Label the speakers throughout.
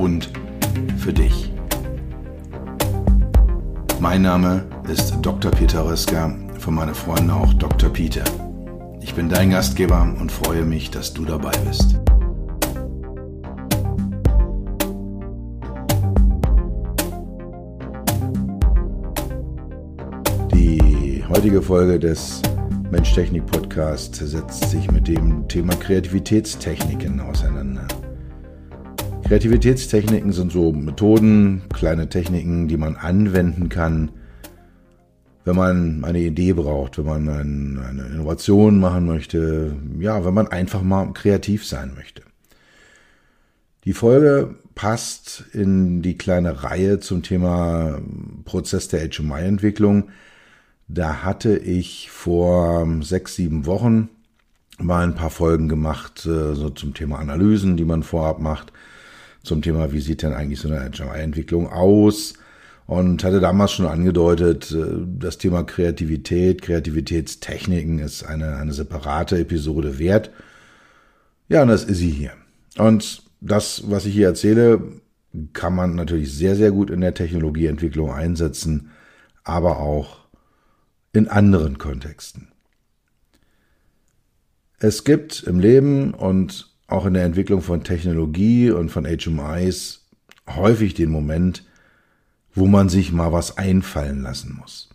Speaker 1: und für dich. Mein Name ist Dr. Peter Röska, von meinen Freunden auch Dr. Peter. Ich bin dein Gastgeber und freue mich, dass du dabei bist. Die heutige Folge des Mensch-Technik-Podcast setzt sich mit dem Thema Kreativitätstechniken auseinander. Kreativitätstechniken sind so Methoden, kleine Techniken, die man anwenden kann, wenn man eine Idee braucht, wenn man eine Innovation machen möchte, ja, wenn man einfach mal kreativ sein möchte. Die Folge passt in die kleine Reihe zum Thema Prozess der HMI-Entwicklung. Da hatte ich vor sechs, sieben Wochen mal ein paar Folgen gemacht, äh, so zum Thema Analysen, die man vorab macht zum Thema, wie sieht denn eigentlich so eine Entwicklung aus? Und hatte damals schon angedeutet, äh, das Thema Kreativität, Kreativitätstechniken ist eine, eine separate Episode wert. Ja, und das ist sie hier. Und das, was ich hier erzähle, kann man natürlich sehr, sehr gut in der Technologieentwicklung einsetzen, aber auch in anderen Kontexten. Es gibt im Leben und auch in der Entwicklung von Technologie und von HMIs häufig den Moment, wo man sich mal was einfallen lassen muss.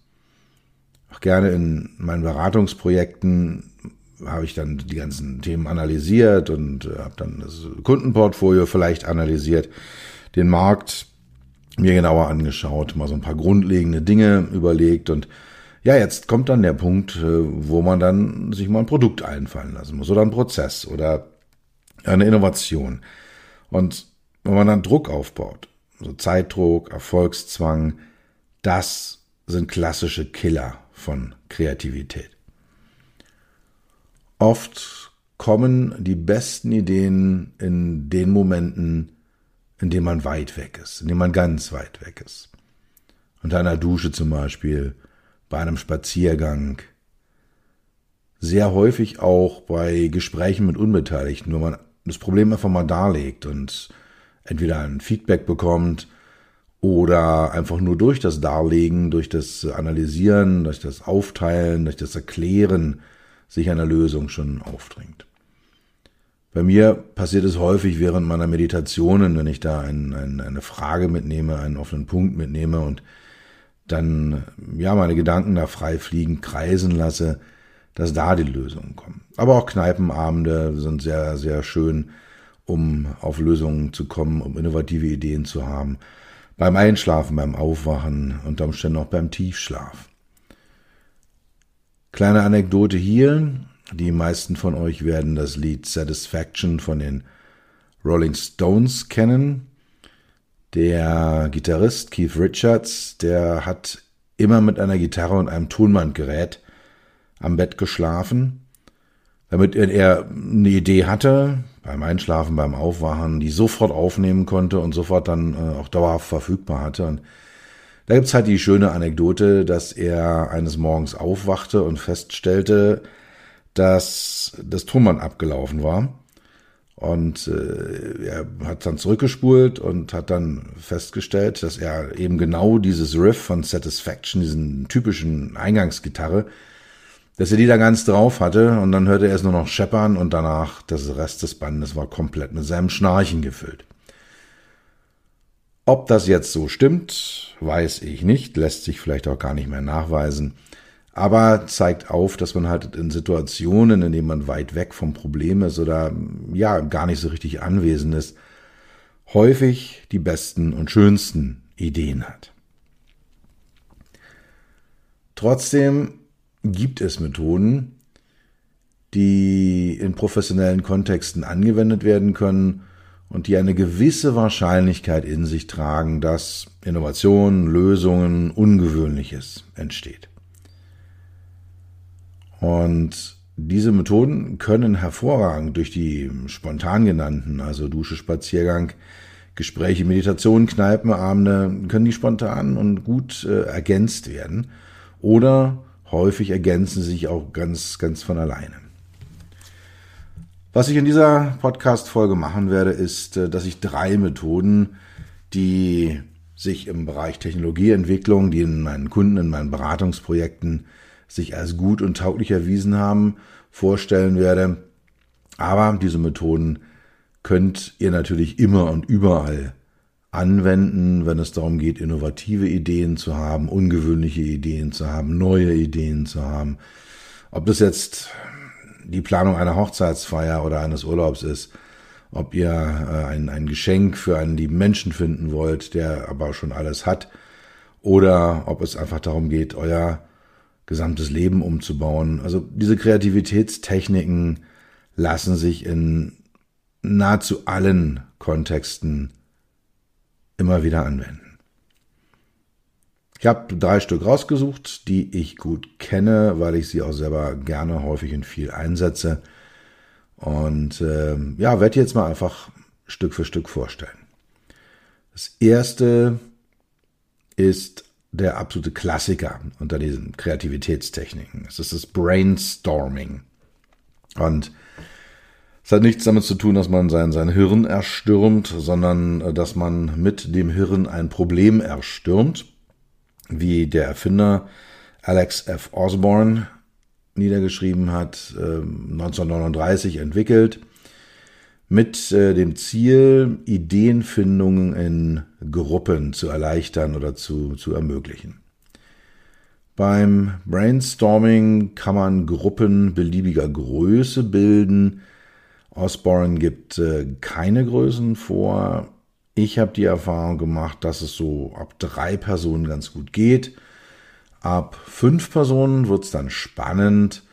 Speaker 1: Auch gerne in meinen Beratungsprojekten habe ich dann die ganzen Themen analysiert und äh, habe dann das Kundenportfolio vielleicht analysiert, den Markt mir genauer angeschaut, mal so ein paar grundlegende Dinge überlegt und ja, jetzt kommt dann der Punkt, äh, wo man dann sich mal ein Produkt einfallen lassen muss oder ein Prozess oder eine Innovation. Und wenn man dann Druck aufbaut, so Zeitdruck, Erfolgszwang, das sind klassische Killer von Kreativität. Oft kommen die besten Ideen in den Momenten, in denen man weit weg ist, in denen man ganz weit weg ist. Unter einer Dusche zum Beispiel, bei einem Spaziergang, sehr häufig auch bei Gesprächen mit Unbeteiligten, wo man das Problem einfach mal darlegt und entweder ein Feedback bekommt oder einfach nur durch das Darlegen, durch das Analysieren, durch das Aufteilen, durch das Erklären sich eine Lösung schon aufdringt. Bei mir passiert es häufig während meiner Meditationen, wenn ich da ein, ein, eine Frage mitnehme, einen offenen Punkt mitnehme und dann ja meine Gedanken da frei fliegen, kreisen lasse, dass da die Lösungen kommen. Aber auch Kneipenabende sind sehr, sehr schön, um auf Lösungen zu kommen, um innovative Ideen zu haben. Beim Einschlafen, beim Aufwachen, unter Umständen auch beim Tiefschlaf. Kleine Anekdote hier. Die meisten von euch werden das Lied Satisfaction von den Rolling Stones kennen. Der Gitarrist Keith Richards, der hat immer mit einer Gitarre und einem Tonbandgerät am Bett geschlafen, damit er eine Idee hatte, beim Einschlafen, beim Aufwachen, die sofort aufnehmen konnte und sofort dann äh, auch dauerhaft verfügbar hatte. Und da gibt's halt die schöne Anekdote, dass er eines Morgens aufwachte und feststellte, dass das Tonband abgelaufen war. Und äh, er hat dann zurückgespult und hat dann festgestellt, dass er eben genau dieses Riff von Satisfaction, diesen typischen Eingangsgitarre, dass er die da ganz drauf hatte und dann hörte er es nur noch scheppern und danach das Rest des Bandes war komplett mit seinem Schnarchen gefüllt. Ob das jetzt so stimmt, weiß ich nicht, lässt sich vielleicht auch gar nicht mehr nachweisen, aber zeigt auf, dass man halt in Situationen, in denen man weit weg vom Problem ist oder ja gar nicht so richtig anwesend ist, häufig die besten und schönsten Ideen hat. Trotzdem gibt es Methoden, die in professionellen Kontexten angewendet werden können und die eine gewisse Wahrscheinlichkeit in sich tragen, dass Innovationen, Lösungen, Ungewöhnliches entsteht. Und diese Methoden können hervorragend durch die spontan genannten, also Dusche, Spaziergang, Gespräche, Meditation, Kneipenabende, können die spontan und gut äh, ergänzt werden. Oder häufig ergänzen sich auch ganz, ganz von alleine. Was ich in dieser Podcast-Folge machen werde, ist, äh, dass ich drei Methoden, die sich im Bereich Technologieentwicklung, die in meinen Kunden, in meinen Beratungsprojekten sich als gut und tauglich erwiesen haben, vorstellen werde. Aber diese Methoden könnt ihr natürlich immer und überall anwenden, wenn es darum geht, innovative Ideen zu haben, ungewöhnliche Ideen zu haben, neue Ideen zu haben. Ob das jetzt die Planung einer Hochzeitsfeier oder eines Urlaubs ist, ob ihr äh, ein, ein Geschenk für einen lieben Menschen finden wollt, der aber schon alles hat, oder ob es einfach darum geht, euer gesamtes Leben umzubauen. Also diese Kreativitätstechniken lassen sich in nahezu allen Kontexten immer wieder anwenden. Ich habe drei Stück rausgesucht, die ich gut kenne, weil ich sie auch selber gerne häufig und viel einsetze. Und äh, ja, werde jetzt mal einfach Stück für Stück vorstellen. Das erste ist der absolute Klassiker unter diesen Kreativitätstechniken. Es ist das Brainstorming. Und es hat nichts damit zu tun, dass man sein, sein Hirn erstürmt, sondern äh, dass man mit dem Hirn ein Problem erstürmt, wie der Erfinder Alex F. Osborne niedergeschrieben hat, 1939 ähm, entwickelt mit äh, dem Ziel, Ideenfindungen in Gruppen zu erleichtern oder zu, zu ermöglichen. Beim Brainstorming kann man Gruppen beliebiger Größe bilden. Osborne gibt äh, keine Größen vor. Ich habe die Erfahrung gemacht, dass es so ab drei Personen ganz gut geht. Ab fünf Personen wird es dann spannend.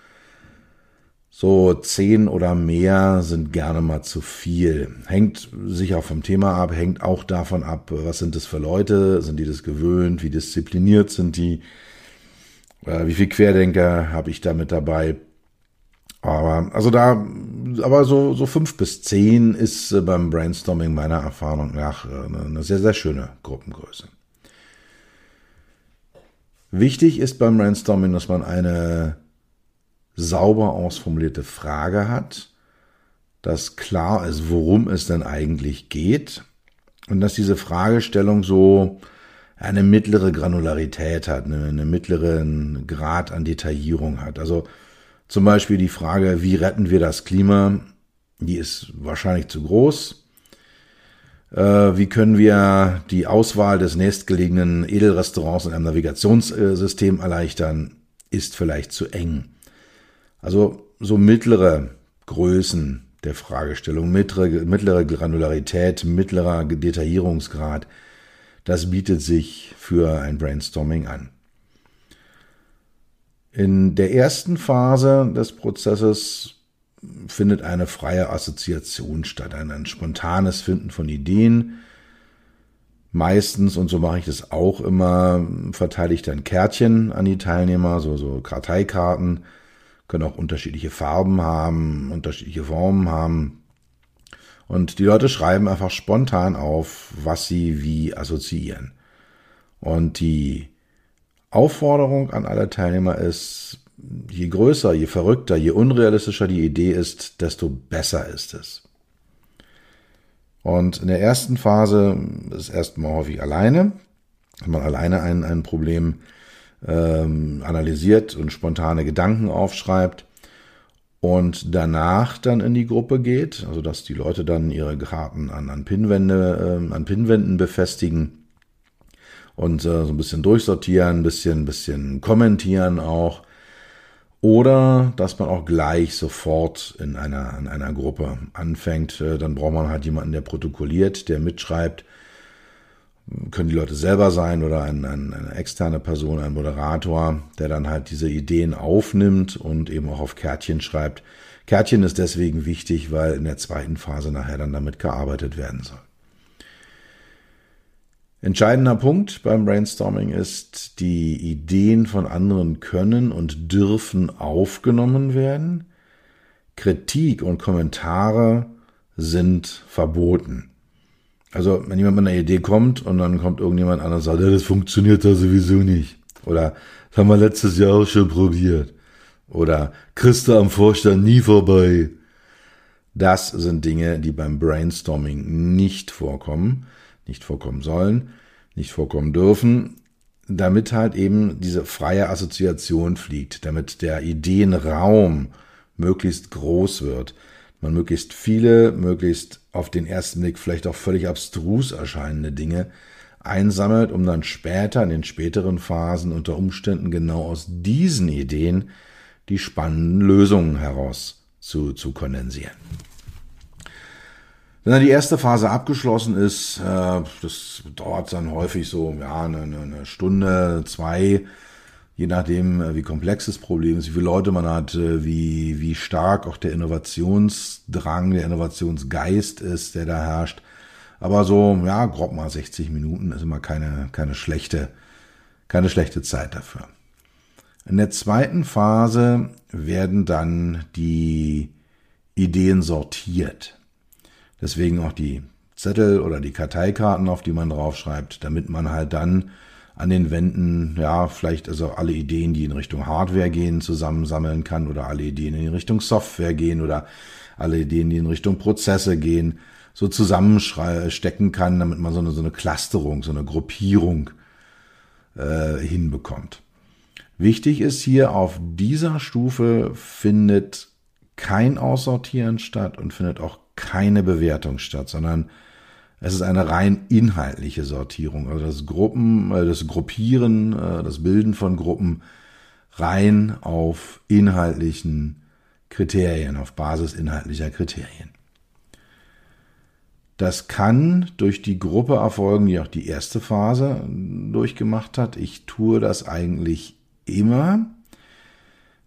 Speaker 1: So zehn oder mehr sind gerne mal zu viel. Hängt sicher vom Thema ab, hängt auch davon ab, was sind das für Leute, sind die das gewöhnt, wie diszipliniert sind die, äh, wie viel Querdenker habe ich da mit dabei. Aber also da, aber so so fünf bis zehn ist äh, beim Brainstorming meiner Erfahrung nach äh, eine sehr sehr schöne Gruppengröße. Wichtig ist beim Brainstorming, dass man eine sauber ausformulierte Frage hat, dass klar ist, worum es denn eigentlich geht und dass diese Fragestellung so eine mittlere Granularität hat, eine, mittleren Grad an Detaillierung hat. Also zum Beispiel die Frage, wie retten wir das Klima, die ist wahrscheinlich zu groß. Äh, wie können wir die Auswahl des nächstgelegenen Edelrestaurants in einem Navigationssystem erleichtern, ist vielleicht zu eng. Also so mittlere Größen der Fragestellung, mittlere, mittlere Granularität, mittlerer Detaillierungsgrad, das bietet sich für ein Brainstorming an. In der ersten Phase des Prozesses findet eine freie Assoziation statt, ein, ein spontanes Finden von Ideen. Meistens, und so mache ich das auch immer, verteile ich dann Kärtchen an die Teilnehmer, so, so Karteikarten, können auch unterschiedliche Farben haben, unterschiedliche Formen haben. Und die Leute schreiben einfach spontan auf, was sie wie assoziieren. Und die Aufforderung an alle Teilnehmer ist, je größer, je verrückter, je unrealistischer die Idee ist, desto besser ist es. Und in der ersten Phase ist erstmal häufig alleine, hat man alleine ein, ein Problem ähm, analysiert und spontane Gedanken aufschreibt und danach dann in die Gruppe geht, also dass die Leute dann ihre Karten an, an Pinwände, äh, an Pinwänden befestigen und äh, so ein bisschen durchsortieren, ein bisschen, bisschen kommentieren auch. Oder dass man auch gleich sofort in einer, in einer Gruppe anfängt. Äh, dann braucht man halt jemanden, der protokolliert, der mitschreibt können die Leute selber sein oder ein, ein, eine externe Person, ein Moderator, der dann halt diese Ideen aufnimmt und eben auch auf Kärtchen schreibt, Kärtchen ist deswegen wichtig, weil in der zweiten Phase nachher dann damit gearbeitet werden soll. Entscheidender Punkt beim Brainstorming ist, die Ideen von anderen können und dürfen aufgenommen werden. Kritik und Kommentare sind verboten. Also, wenn jemand mit einer Idee kommt und dann kommt irgendjemand an und sagt, ja, das funktioniert da sowieso nicht. Oder, das haben wir letztes Jahr auch schon probiert. Oder, du am Vorstand nie vorbei. Das sind Dinge, die beim Brainstorming nicht vorkommen, nicht vorkommen sollen, nicht vorkommen dürfen, damit halt eben diese freie Assoziation fliegt, damit der Ideenraum möglichst groß wird, man möglichst viele, möglichst auf den ersten Blick vielleicht auch völlig abstrus erscheinende Dinge einsammelt, um dann später in den späteren Phasen unter Umständen genau aus diesen Ideen die spannenden Lösungen heraus zu, zu kondensieren. Wenn dann die erste Phase abgeschlossen ist, äh, das dauert dann häufig so ja eine, eine Stunde, zwei, je nachdem, äh, wie komplex das Problem ist, wie viele Leute man hat, äh, wie, wie stark auch der Innovationsdrang, der Innovationsgeist ist, der da herrscht. Aber so, ja, grob mal 60 Minuten ist immer keine, keine schlechte, keine schlechte Zeit dafür. In der zweiten Phase werden dann die Ideen sortiert. Deswegen auch die Zettel oder die Karteikarten, auf die man draufschreibt, damit man halt dann an den Wänden, ja, vielleicht also alle Ideen, die in Richtung Hardware gehen, zusammensammeln kann oder alle Ideen, die in Richtung Software gehen oder alle Ideen, die in Richtung Prozesse gehen, so zusammenstecken kann, damit man so eine, so eine Clusterung, so eine Gruppierung äh, hinbekommt. Wichtig ist hier, auf dieser Stufe findet kein Aussortieren statt und findet auch keine Bewertung statt, sondern es ist eine rein inhaltliche Sortierung. Also das Gruppen, äh, das Gruppieren, äh, das Bilden von Gruppen rein auf inhaltlichen Kriterien, auf Basis inhaltlicher Kriterien. Das kann durch die Gruppe erfolgen, die auch die erste Phase durchgemacht hat. Ich tue das eigentlich immer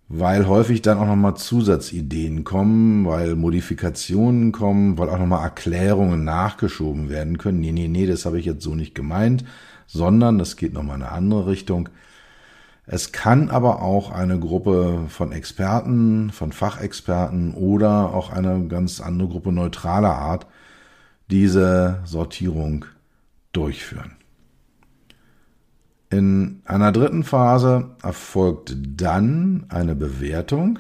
Speaker 1: weil häufig dann auch nochmal Zusatzideen kommen, weil Modifikationen kommen, weil auch nochmal Erklärungen nachgeschoben werden können. Nee, nee, nee, das habe ich jetzt so nicht gemeint, sondern das geht nochmal in eine andere Richtung. Es kann aber auch eine Gruppe von Experten, von Fachexperten oder auch eine ganz andere Gruppe neutraler Art diese Sortierung durchführen. In einer dritten Phase erfolgt dann eine Bewertung.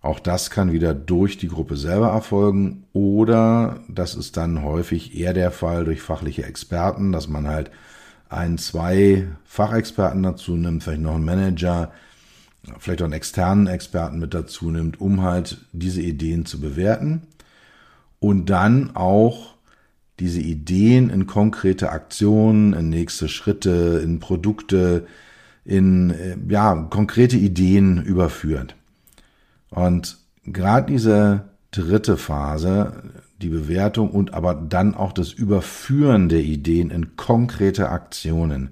Speaker 1: Auch das kann wieder durch die Gruppe selber erfolgen oder das ist dann häufig eher der Fall durch fachliche Experten, dass man halt ein, zwei Fachexperten dazu nimmt, vielleicht noch einen Manager, vielleicht auch einen externen Experten mit dazu nimmt, um halt diese Ideen zu bewerten und dann auch diese Ideen in konkrete Aktionen, in nächste Schritte, in Produkte, in äh, ja, konkrete Ideen überführt. Und gerade diese dritte Phase, die Bewertung und aber dann auch das Überführen der Ideen in konkrete Aktionen,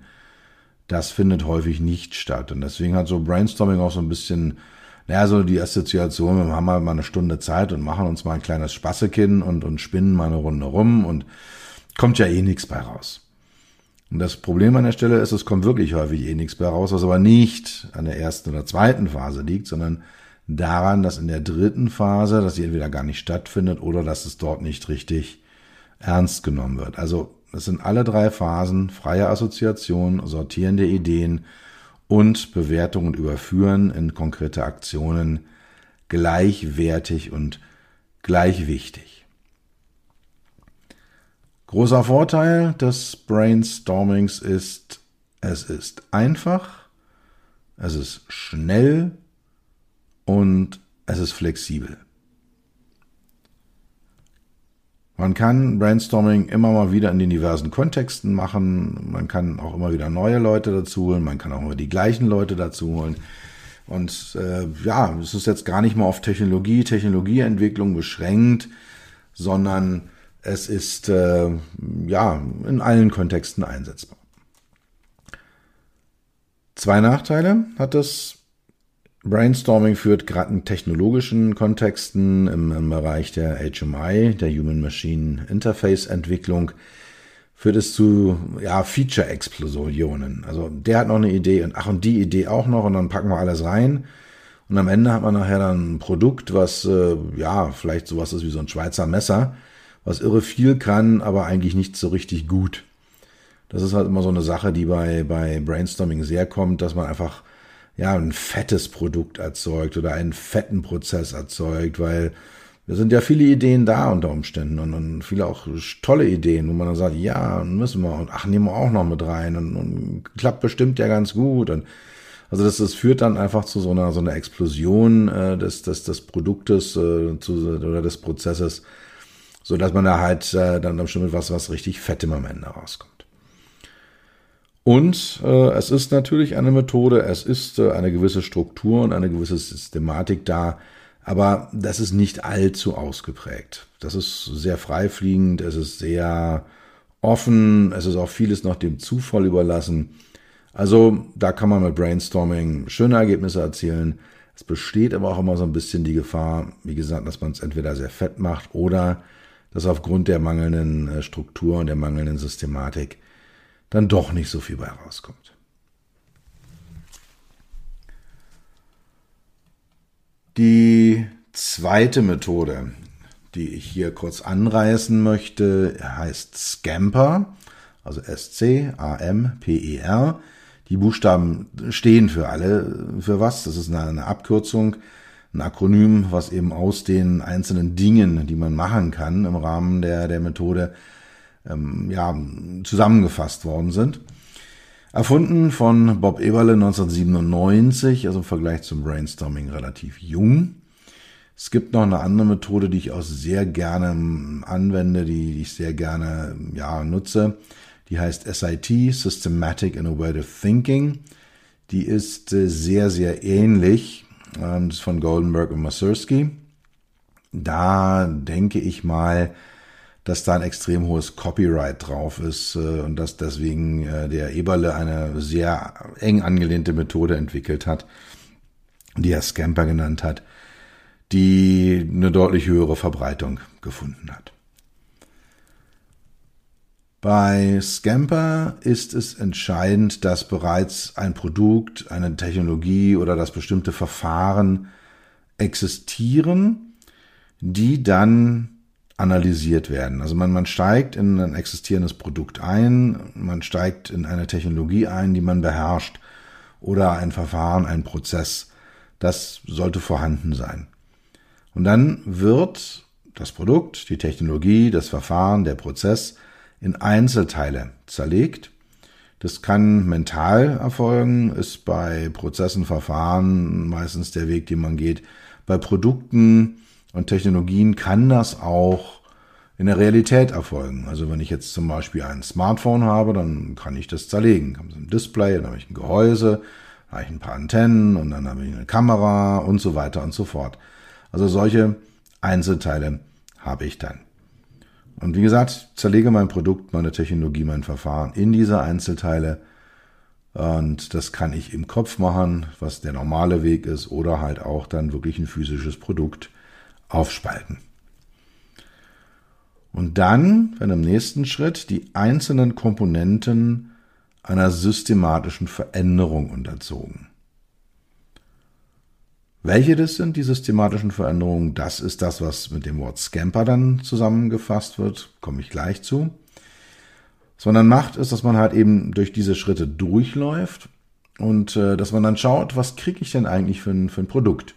Speaker 1: das findet häufig nicht statt. Und deswegen hat so Brainstorming auch so ein bisschen naja, so die Assoziation, wir haben mal eine Stunde Zeit und machen uns mal ein kleines Spassekin und, und spinnen mal eine Runde rum und kommt ja eh nichts bei raus. Und das Problem an der Stelle ist, es kommt wirklich häufig eh nichts bei raus, was aber nicht an der ersten oder zweiten Phase liegt, sondern daran, dass in der dritten Phase, dass sie entweder gar nicht stattfindet oder dass es dort nicht richtig ernst genommen wird. Also es sind alle drei Phasen freie Assoziation, sortierende Ideen, und Bewertung und Überführen in konkrete Aktionen gleichwertig und gleich wichtig. Großer Vorteil des Brainstormings ist, es ist einfach, es ist schnell und es ist flexibel. Man kann Brainstorming immer mal wieder in den diversen Kontexten machen. Man kann auch immer wieder neue Leute dazu holen. Man kann auch immer die gleichen Leute dazu holen. Und äh, ja, es ist jetzt gar nicht mal auf Technologie, Technologieentwicklung beschränkt, sondern es ist äh, ja in allen Kontexten einsetzbar. Zwei Nachteile hat das Brainstorming führt gerade in technologischen Kontexten im, im Bereich der HMI, der Human Machine Interface Entwicklung, führt es zu ja, Feature-Explosionen. Also der hat noch eine Idee und ach und die Idee auch noch und dann packen wir alles rein. Und am Ende hat man nachher dann ein Produkt, was äh, ja vielleicht sowas ist wie so ein Schweizer Messer, was irre viel kann, aber eigentlich nicht so richtig gut. Das ist halt immer so eine Sache, die bei, bei Brainstorming sehr kommt, dass man einfach ja, ein fettes Produkt erzeugt oder einen fetten Prozess erzeugt, weil da sind ja viele Ideen da unter Umständen und, und viele auch tolle Ideen, wo man dann sagt, ja, müssen wir und ach, nehmen wir auch noch mit rein und, und klappt bestimmt ja ganz gut und also das, das führt dann einfach zu so einer so einer Explosion äh, des, des, des Produktes äh, zu, oder des Prozesses, so dass man da halt äh, dann bestimmt mit was was richtig Fettem am Ende rauskommt. Und äh, es ist natürlich eine Methode, es ist äh, eine gewisse Struktur und eine gewisse Systematik da, aber das ist nicht allzu ausgeprägt. Das ist sehr freifliegend, es ist sehr offen, es ist auch vieles noch dem Zufall überlassen. Also da kann man mit Brainstorming schöne Ergebnisse erzielen. Es besteht aber auch immer so ein bisschen die Gefahr, wie gesagt, dass man es entweder sehr fett macht oder dass aufgrund der mangelnden äh, Struktur und der mangelnden Systematik dann doch nicht so viel bei rauskommt. Die zweite Methode, die ich hier kurz anreißen möchte, heißt Scamper, also S-C-A-M-P-E-R. Die Buchstaben stehen für alle, für was? Das ist eine, Abkürzung, ein Akronym, was eben aus den einzelnen Dingen, die man machen kann im Rahmen der, der Methode, ähm, ja, zusammengefasst worden sind. Erfunden von Bob Eberle 1997, also im Vergleich zum Brainstorming relativ jung. Es gibt noch eine andere Methode, die ich auch sehr gerne anwende, die ich sehr gerne ja, nutze. Die heißt SIT, Systematic Innovative Thinking. Die ist äh, sehr, sehr ähnlich. Ähm, das ist von Goldenberg und Masurski. Da denke ich mal, dass da ein extrem hohes Copyright drauf ist äh, und dass deswegen äh, der Eberle eine sehr eng angelehnte Methode entwickelt hat, die er Scamper genannt hat, die eine deutlich höhere Verbreitung gefunden hat. Bei Scamper ist es entscheidend, dass bereits ein Produkt, eine Technologie oder das bestimmte Verfahren existieren, die dann analysiert werden. Also man, man steigt in ein existierendes Produkt ein, man steigt in eine Technologie ein, die man beherrscht oder ein Verfahren, ein Prozess. Das sollte vorhanden sein. Und dann wird das Produkt, die Technologie, das Verfahren, der Prozess in Einzelteile zerlegt. Das kann mental erfolgen, ist bei Prozessen, Verfahren meistens der Weg, den man geht. Bei Produkten und Technologien kann das auch in der Realität erfolgen. Also wenn ich jetzt zum Beispiel ein Smartphone habe, dann kann ich das zerlegen. Dann habe ich ein Display, dann habe ich ein Gehäuse, dann habe ich ein paar Antennen und dann habe ich eine Kamera und so weiter und so fort. Also solche Einzelteile habe ich dann. Und wie gesagt, zerlege mein Produkt, meine Technologie, mein Verfahren in diese Einzelteile. Und das kann ich im Kopf machen, was der normale Weg ist, oder halt auch dann wirklich ein physisches Produkt aufspalten. Und dann, wenn im nächsten Schritt die einzelnen Komponenten einer systematischen Veränderung unterzogen. Welche das sind, die systematischen Veränderungen, das ist das, was mit dem Wort Scamper dann zusammengefasst wird, komme ich gleich zu. Was man dann macht, ist, dass man halt eben durch diese Schritte durchläuft und äh, dass man dann schaut, was kriege ich denn eigentlich für ein, für ein Produkt.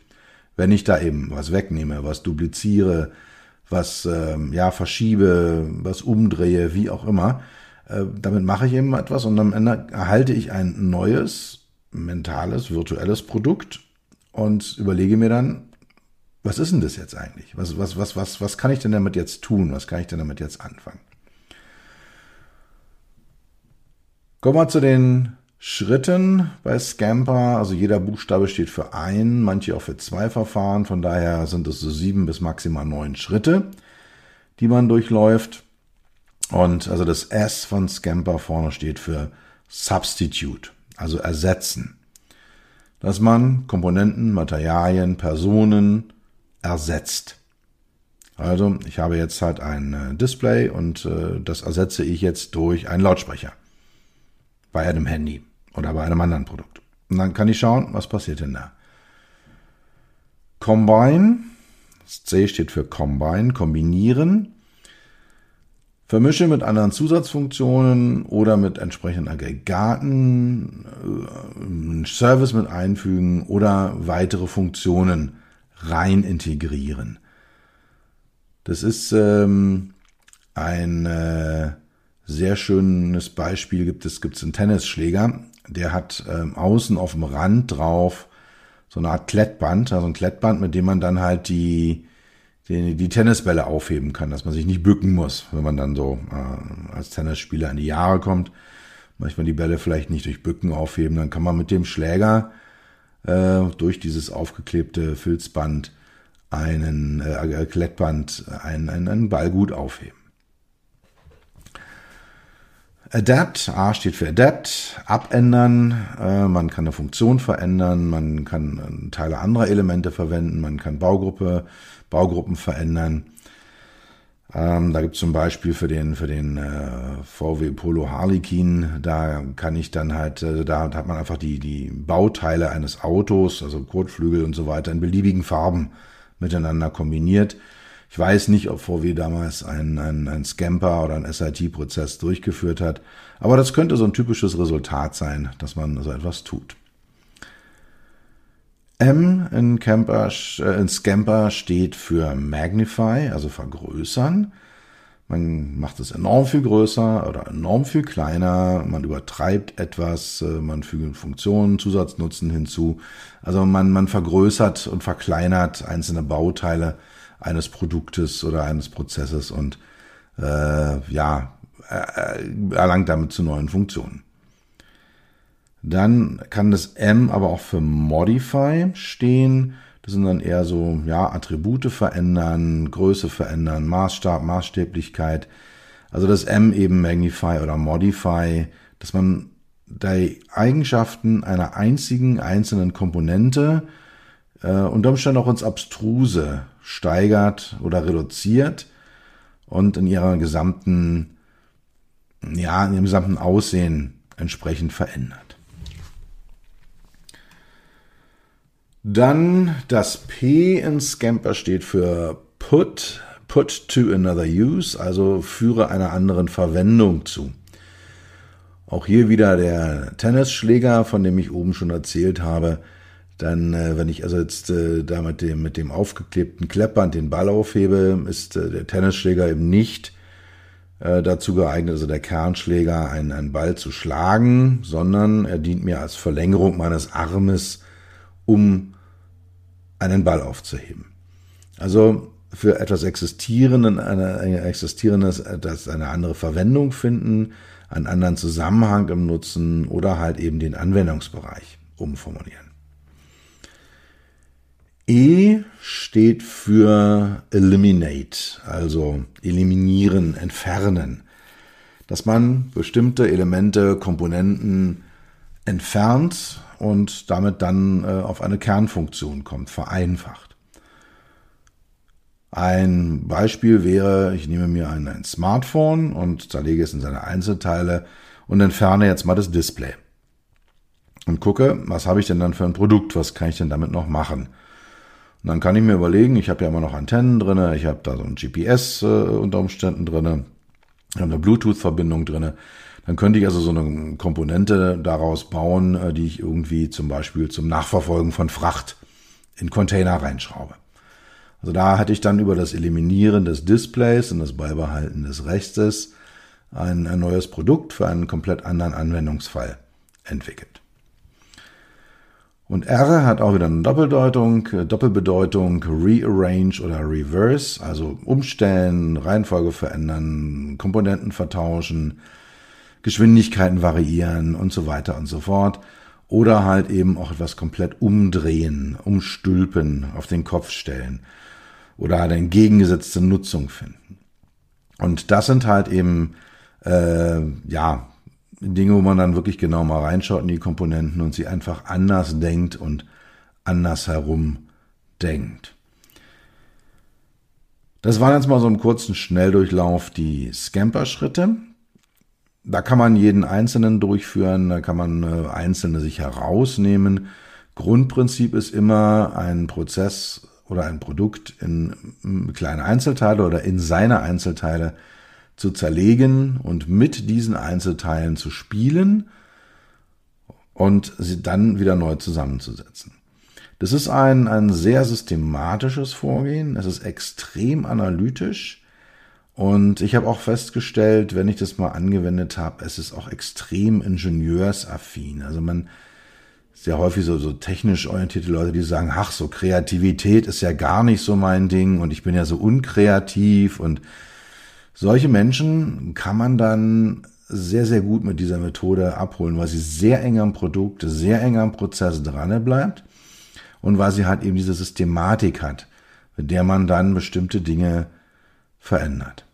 Speaker 1: Wenn ich da eben was wegnehme, was dupliziere, was ähm, ja verschiebe, was umdrehe, wie auch immer, äh, damit mache ich eben etwas und am Ende erhalte ich ein neues, mentales, virtuelles Produkt und überlege mir dann, was ist denn das jetzt eigentlich? Was, was, was, was, was kann ich denn damit jetzt tun? Was kann ich denn damit jetzt anfangen? Kommen wir zu den Schritten bei Scamper. Also jeder Buchstabe steht für ein, manche auch für zwei Verfahren. Von daher sind es so sieben bis maximal neun Schritte, die man durchläuft. Und also das S von Scamper vorne steht für Substitute, also ersetzen. dass man Komponenten, Materialien, Personen ersetzt. Also ich habe jetzt halt ein äh, Display und äh, das ersetze ich jetzt durch einen Lautsprecher. Bei einem Handy oder bei einem anderen Produkt. Und dann kann ich schauen, was passiert denn da. Combine, das C steht für Combine, kombinieren. Vermische mit anderen Zusatzfunktionen oder mit entsprechenden Aggregaten, einen äh, Service mit einfügen oder weitere Funktionen rein integrieren. Das ist ähm, ein äh, sehr schönes Beispiel, gibt es gibt es einen Tennisschläger, der hat ähm, außen auf dem Rand drauf so eine Art Klettband, also ein Klettband, mit dem man dann halt die die, die Tennisbälle aufheben kann, dass man sich nicht bücken muss, wenn man dann so äh, als Tennisspieler in die Jahre kommt. Manchmal die Bälle vielleicht nicht durch Bücken aufheben, dann kann man mit dem Schläger äh, durch dieses aufgeklebte Filzband einen äh, Klettband einen, einen, einen Ball gut aufheben. Adapt, A steht für Adapt, abändern, äh, man kann eine Funktion verändern, man kann äh, Teile anderer Elemente verwenden, man kann Baugruppe Baugruppen verändern. Ähm, da gibt es zum Beispiel für den, für den äh, VW Polo Harlequin, da kann ich dann halt, äh, da hat man einfach die, die Bauteile eines Autos, also Kotflügel und so weiter, in beliebigen Farben miteinander kombiniert. Ich weiß nicht, ob VW damals ein, ein, ein Scamper oder ein SIT-Prozess durchgeführt hat, aber das könnte so ein typisches Resultat sein, dass man so etwas tut. M in, Camper, äh, in Scamper steht für Magnify, also vergrößern. Man macht es enorm viel größer oder enorm viel kleiner. Man übertreibt etwas, äh, man fügt Funktionen, Zusatznutzen hinzu. Also man, man vergrößert und verkleinert einzelne Bauteile eines Produktes oder eines Prozesses und äh, ja, erlangt damit zu neuen Funktionen. Dann kann das M aber auch für Modify stehen. Das sind dann eher so, ja, Attribute verändern, Größe verändern, Maßstab, Maßstäblichkeit. Also das M eben Magnify oder Modify, dass man die Eigenschaften einer einzigen einzelnen Komponente äh, unter Umständen auch ins Abstruse steigert oder reduziert und in ihrer gesamten, ja, in ihrem gesamten Aussehen entsprechend verändert. Dann das P in Scamper steht für Put, Put to another use, also führe einer anderen Verwendung zu. Auch hier wieder der Tennisschläger, von dem ich oben schon erzählt habe. Dann, äh, wenn ich also jetzt äh, da mit dem, mit dem aufgeklebten Kleppband den Ball aufhebe, ist äh, der Tennisschläger eben nicht äh, dazu geeignet, also der Kernschläger, einen, einen Ball zu schlagen, sondern er dient mir als Verlängerung meines Armes, um einen Ball aufzuheben. Also für etwas Existierenden, eine, eine Existierendes, das eine andere Verwendung finden, einen anderen Zusammenhang im Nutzen oder halt eben den Anwendungsbereich umformulieren. E steht für eliminate, also eliminieren, entfernen. Dass man bestimmte Elemente, Komponenten entfernt und damit dann äh, auf eine Kernfunktion kommt, vereinfacht. Ein Beispiel wäre, ich nehme mir ein, ein Smartphone und zerlege es in seine Einzelteile und entferne jetzt mal das Display. Und gucke, was habe ich denn dann für ein Produkt, was kann ich denn damit noch machen? Und dann kann ich mir überlegen, ich habe ja immer noch Antennen drinne, ich habe da so ein GPS äh, unter Umständen drinne, ich habe eine Bluetooth-Verbindung drinne dann könnte ich also so eine Komponente daraus bauen, äh, die ich irgendwie zum Beispiel zum Nachverfolgen von Fracht in Container reinschraube. Also da hatte ich dann über das Eliminieren des Displays und das Beibehalten des Rechtes ein, ein neues Produkt für einen komplett anderen Anwendungsfall entwickelt. Und R hat auch wieder eine Doppeldeutung, äh, Doppelbedeutung, Rearrange oder Reverse, also umstellen, Reihenfolge verändern, Komponenten vertauschen, Geschwindigkeiten variieren und so weiter und so fort. Oder halt eben auch etwas komplett umdrehen, umstülpen, auf den Kopf stellen. Oder eine entgegengesetzte Nutzung finden. Und das sind halt eben, äh, ja, Dinge, wo man dann wirklich genau mal reinschaut in die Komponenten und sie einfach anders denkt und anders herum denkt. Das waren jetzt mal so im kurzen Schnelldurchlauf die Scamper-Schritte. Da kann man jeden einzelnen durchführen, da kann man äh, einzelne sich herausnehmen. Grundprinzip ist immer ein Prozess oder ein Produkt in kleine Einzelteile oder in seine Einzelteile zu zerlegen und mit diesen Einzelteilen zu spielen und sie dann wieder neu zusammenzusetzen. Das ist ein, ein sehr systematisches Vorgehen. Es ist extrem analytisch. Und ich habe auch festgestellt, wenn ich das mal angewendet habe, es ist auch extrem ingenieursaffin. Also man sehr häufig so, so technisch orientierte Leute, die sagen, ach, so Kreativität ist ja gar nicht so mein Ding und ich bin ja so unkreativ und solche Menschen kann man dann sehr, sehr gut mit dieser Methode abholen, weil sie sehr eng am Produkt, sehr eng am Prozess dran bleibt und weil sie halt eben diese Systematik hat, mit der man dann bestimmte Dinge verändert.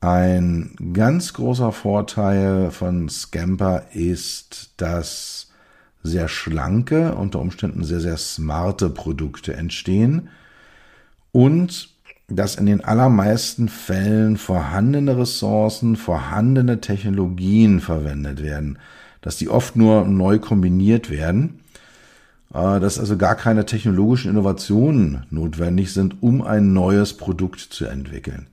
Speaker 1: Ein ganz großer Vorteil von Scamper ist, dass sehr schlanke, unter Umständen sehr, sehr smarte Produkte entstehen und dass in den allermeisten Fällen vorhandene Ressourcen, vorhandene Technologien verwendet werden, dass die oft nur neu kombiniert werden äh, dass also gar keine technologischen Innovationen notwendig sind, um ein neues Produkt zu entwickeln.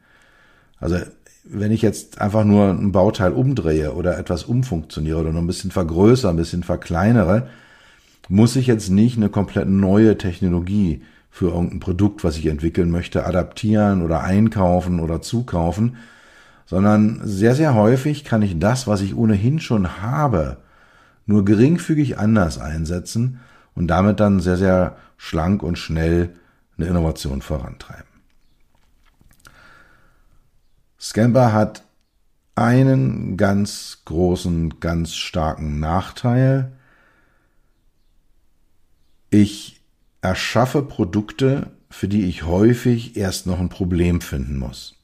Speaker 1: Also wenn ich jetzt einfach nur ein Bauteil umdrehe oder etwas umfunktioniere oder noch ein bisschen vergrößere, ein bisschen verkleinere, muss ich jetzt nicht eine komplett neue Technologie für irgendein Produkt, was ich entwickeln möchte, adaptieren oder einkaufen oder zukaufen, sondern sehr, sehr häufig kann ich das, was ich ohnehin schon habe, nur geringfügig anders einsetzen und damit dann sehr, sehr schlank und schnell eine Innovation vorantreiben. Scamper hat einen ganz großen, ganz starken Nachteil. Ich erschaffe Produkte, für die ich häufig erst noch ein Problem finden muss.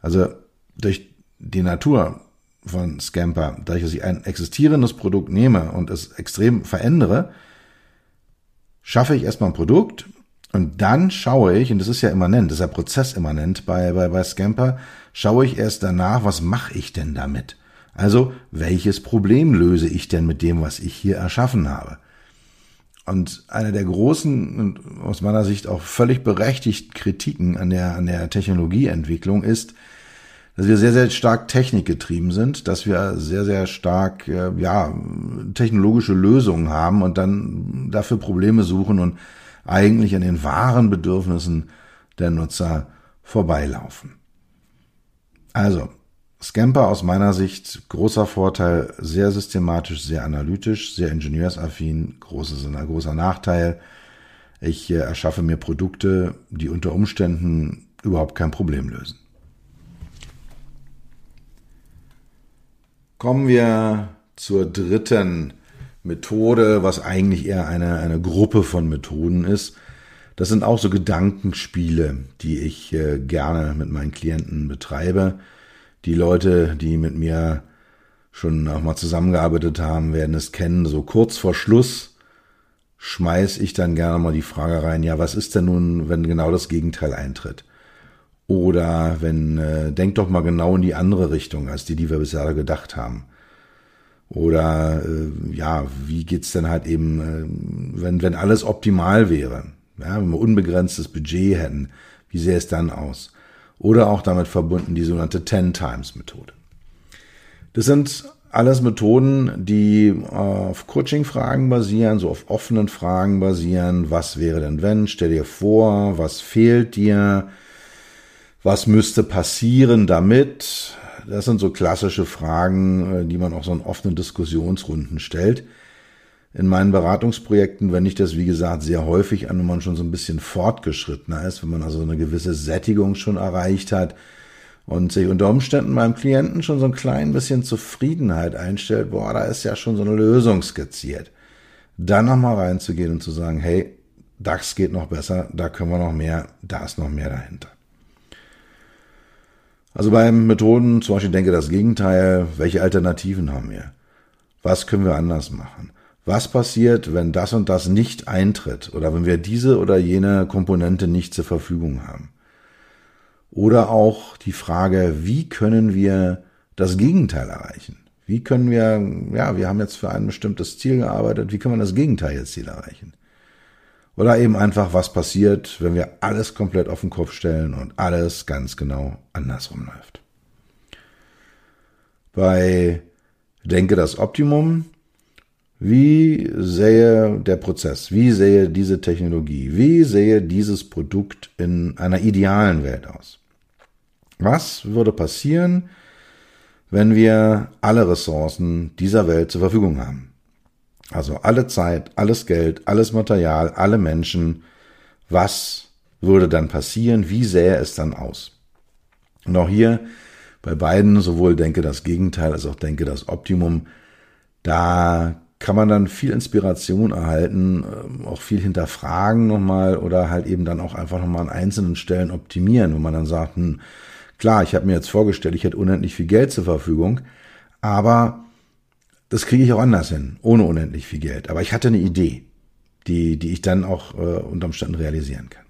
Speaker 1: Also durch die Natur von Scamper, dadurch, dass ich ein existierendes Produkt nehme und es extrem verändere, schaffe ich erstmal ein Produkt und dann schaue ich, und das ist ja immanent, das ist ja prozessimmanent bei, bei, bei Scamper, schaue ich erst danach, was mache ich denn damit? Also, welches Problem löse ich denn mit dem, was ich hier erschaffen habe? Und eine der großen und aus meiner Sicht auch völlig berechtigten Kritiken an der, an der Technologieentwicklung ist, dass wir sehr, sehr stark technikgetrieben sind, dass wir sehr, sehr stark, äh, ja, technologische Lösungen haben und dann dafür Probleme suchen und eigentlich an den wahren Bedürfnissen der Nutzer vorbeilaufen. Also, Scamper aus meiner Sicht großer Vorteil, sehr systematisch, sehr analytisch, sehr ingenieursaffin, großes, großer Nachteil. Ich äh, erschaffe mir Produkte, die unter Umständen überhaupt kein Problem lösen. Kommen wir zur dritten Methode, was eigentlich eher eine, eine Gruppe von Methoden ist. Das sind auch so Gedankenspiele, die ich äh, gerne mit meinen Klienten betreibe. Die Leute, die mit mir schon auch mal zusammengearbeitet haben, werden es kennen. So kurz vor Schluss schmeiß ich dann gerne mal die Frage rein, ja, was ist denn nun, wenn genau das Gegenteil eintritt? Oder wenn, äh, denk doch mal genau in die andere Richtung, als die, die wir bisher gedacht haben. Oder äh, ja, wie geht's denn halt eben, äh, wenn, wenn alles optimal wäre, ja, wenn wir unbegrenztes Budget hätten, wie sähe es dann aus? Oder auch damit verbunden die sogenannte Ten Times Methode. Das sind alles Methoden, die auf Coaching-Fragen basieren, so auf offenen Fragen basieren. Was wäre denn wenn? Stell dir vor, was fehlt dir? Was müsste passieren damit? Das sind so klassische Fragen, äh, die man auch so in offenen Diskussionsrunden stellt. In meinen Beratungsprojekten wende ich das, wie gesagt, sehr häufig an, wenn man schon so ein bisschen fortgeschrittener ist, wenn man also eine gewisse Sättigung schon erreicht hat und sich unter Umständen beim Klienten schon so ein klein bisschen Zufriedenheit einstellt, boah, da ist ja schon so eine Lösung skizziert. Dann nochmal reinzugehen und zu sagen, hey, das geht noch besser, da können wir noch mehr, da ist noch mehr dahinter. Also bei Methoden zum Beispiel denke das Gegenteil, welche Alternativen haben wir? Was können wir anders machen? Was passiert, wenn das und das nicht eintritt oder wenn wir diese oder jene Komponente nicht zur Verfügung haben? Oder auch die Frage, wie können wir das Gegenteil erreichen? Wie können wir, ja, wir haben jetzt für ein bestimmtes Ziel gearbeitet, wie können wir das Gegenteilziel erreichen? Oder eben einfach, was passiert, wenn wir alles komplett auf den Kopf stellen und alles ganz genau andersrum läuft. Bei Denke das Optimum, wie sähe der Prozess, wie sähe diese Technologie, wie sähe dieses Produkt in einer idealen Welt aus? Was würde passieren, wenn wir alle Ressourcen dieser Welt zur Verfügung haben? Also alle Zeit, alles Geld, alles Material, alle Menschen. Was würde dann passieren? Wie sähe es dann aus? Und auch hier bei beiden, sowohl denke das Gegenteil als auch denke das Optimum, da kann man dann viel Inspiration erhalten, ähm, auch viel hinterfragen nochmal oder halt eben dann auch einfach nochmal an einzelnen Stellen optimieren, wo man dann sagt, hm, klar, ich habe mir jetzt vorgestellt, ich hätte unendlich viel Geld zur Verfügung, aber das kriege ich auch anders hin, ohne unendlich viel Geld. Aber ich hatte eine Idee, die, die ich dann auch äh, unter Umständen realisieren kann.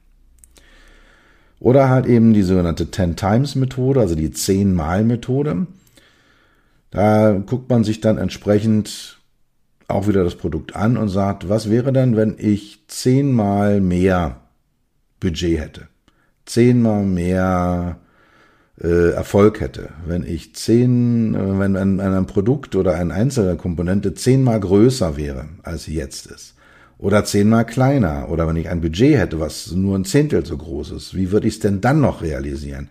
Speaker 1: Oder halt eben die sogenannte Ten-Times-Methode, also die Zehn-Mal-Methode. Da guckt man sich dann entsprechend auch wieder das Produkt an und sagt, was wäre denn, wenn ich zehnmal mehr Budget hätte? Zehnmal mehr äh, Erfolg hätte. Wenn ich zehn, äh, wenn ein, ein Produkt oder eine einzelne Komponente zehnmal größer wäre, als sie jetzt ist. Oder zehnmal kleiner. Oder wenn ich ein Budget hätte, was nur ein Zehntel so groß ist. Wie würde ich es denn dann noch realisieren?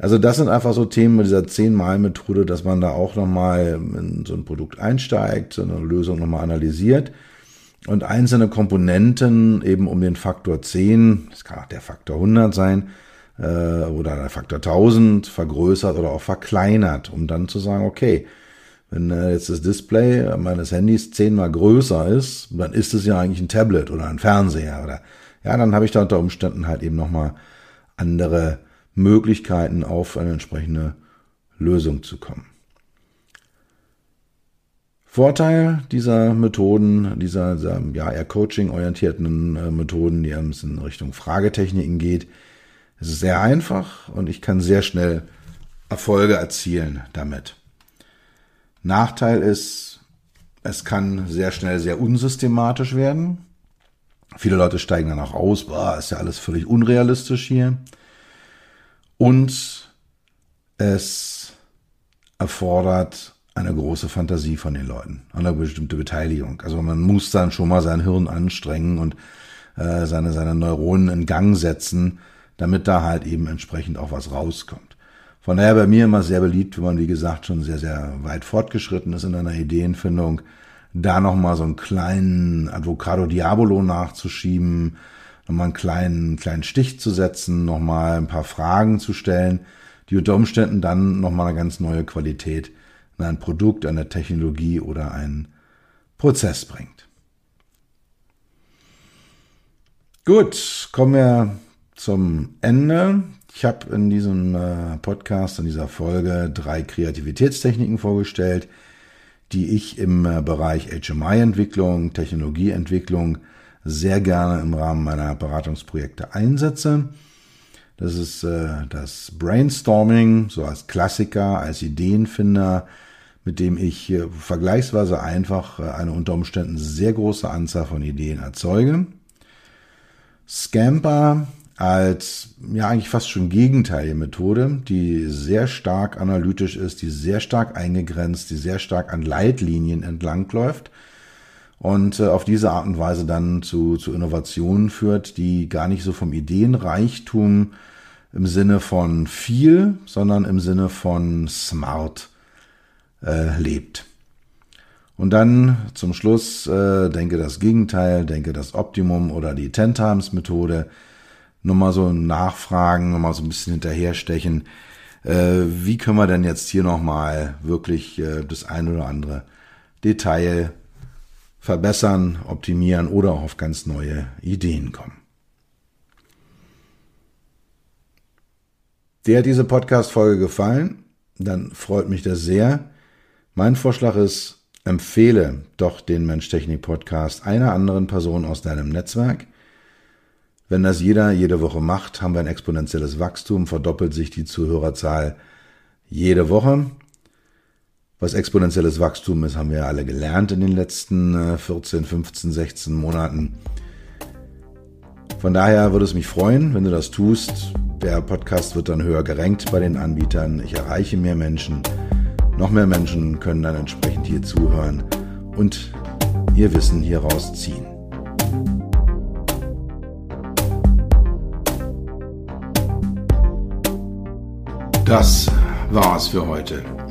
Speaker 1: Also das sind einfach so Themen mit dieser Zehnmal-Methode, dass man da auch nochmal in so ein Produkt einsteigt, so eine Lösung nochmal analysiert und einzelne Komponenten eben um den Faktor 10, das kann auch der Faktor 100 sein, äh, oder der Faktor 1000 vergrößert oder auch verkleinert, um dann zu sagen, okay, wenn äh, jetzt das Display meines Handys zehnmal größer ist, dann ist es ja eigentlich ein Tablet oder ein Fernseher oder ja, dann habe ich da unter Umständen halt eben nochmal andere Möglichkeiten auf eine entsprechende Lösung zu kommen. Vorteil dieser Methoden, dieser, dieser ja, eher Coaching-orientierten äh, Methoden, die ein bisschen in Richtung Fragetechniken geht, es ist sehr einfach und ich kann sehr schnell Erfolge erzielen damit. Nachteil ist, es kann sehr schnell sehr unsystematisch werden. Viele Leute steigen dann auch aus, boah, ist ja alles völlig unrealistisch hier. Und es erfordert eine große Fantasie von den Leuten, eine bestimmte Beteiligung. Also man muss dann schon mal sein Hirn anstrengen und äh, seine, seine Neuronen in Gang setzen, damit da halt eben entsprechend auch was rauskommt. Von daher bei mir immer sehr beliebt, wenn man, wie gesagt, schon sehr, sehr weit fortgeschritten ist in einer Ideenfindung, da nochmal so einen kleinen Advocado Diabolo nachzuschieben, nochmal einen kleinen, kleinen Stich zu setzen, nochmal ein paar Fragen zu stellen, die unter Umständen dann nochmal eine ganz neue Qualität in ein Produkt, eine Technologie oder einen Prozess bringt. Gut, kommen wir zum Ende. Ich habe in diesem äh, Podcast, in dieser Folge drei Kreativitätstechniken vorgestellt, die ich im äh, Bereich HMI-Entwicklung, Technologieentwicklung sehr gerne im Rahmen meiner Beratungsprojekte einsetze. Das ist äh, das Brainstorming, so als Klassiker, als Ideenfinder, mit dem ich vergleichsweise einfach eine unter Umständen sehr große Anzahl von Ideen erzeuge. Scamper als ja eigentlich fast schon gegenteilige Methode, die sehr stark analytisch ist, die sehr stark eingegrenzt, die sehr stark an Leitlinien entlangläuft und äh, auf diese Art und Weise dann zu, zu Innovationen führt, die gar nicht so vom Ideenreichtum im Sinne von viel, sondern im Sinne von smart äh, lebt. Und dann zum Schluss äh, denke das Gegenteil, denke das Optimum oder die Ten Times Methode, nochmal so nachfragen, nochmal so ein bisschen hinterherstechen. Äh, wie können wir denn jetzt hier nochmal wirklich äh, das ein oder andere Detail verbessern, optimieren oder auf ganz neue Ideen kommen? Dir hat diese Podcast-Folge gefallen? Dann freut mich das sehr. Mein Vorschlag ist, empfehle doch den Mensch-Technik-Podcast einer anderen Person aus deinem Netzwerk. Wenn das jeder jede Woche macht, haben wir ein exponentielles Wachstum, verdoppelt sich die Zuhörerzahl jede Woche. Was exponentielles Wachstum ist, haben wir alle gelernt in den letzten 14, 15, 16 Monaten. Von daher würde es mich freuen, wenn du das tust. Der Podcast wird dann höher gerankt bei den Anbietern. Ich erreiche mehr Menschen. Noch mehr Menschen können dann entsprechend hier zuhören und ihr Wissen hieraus ziehen. Das war's für heute.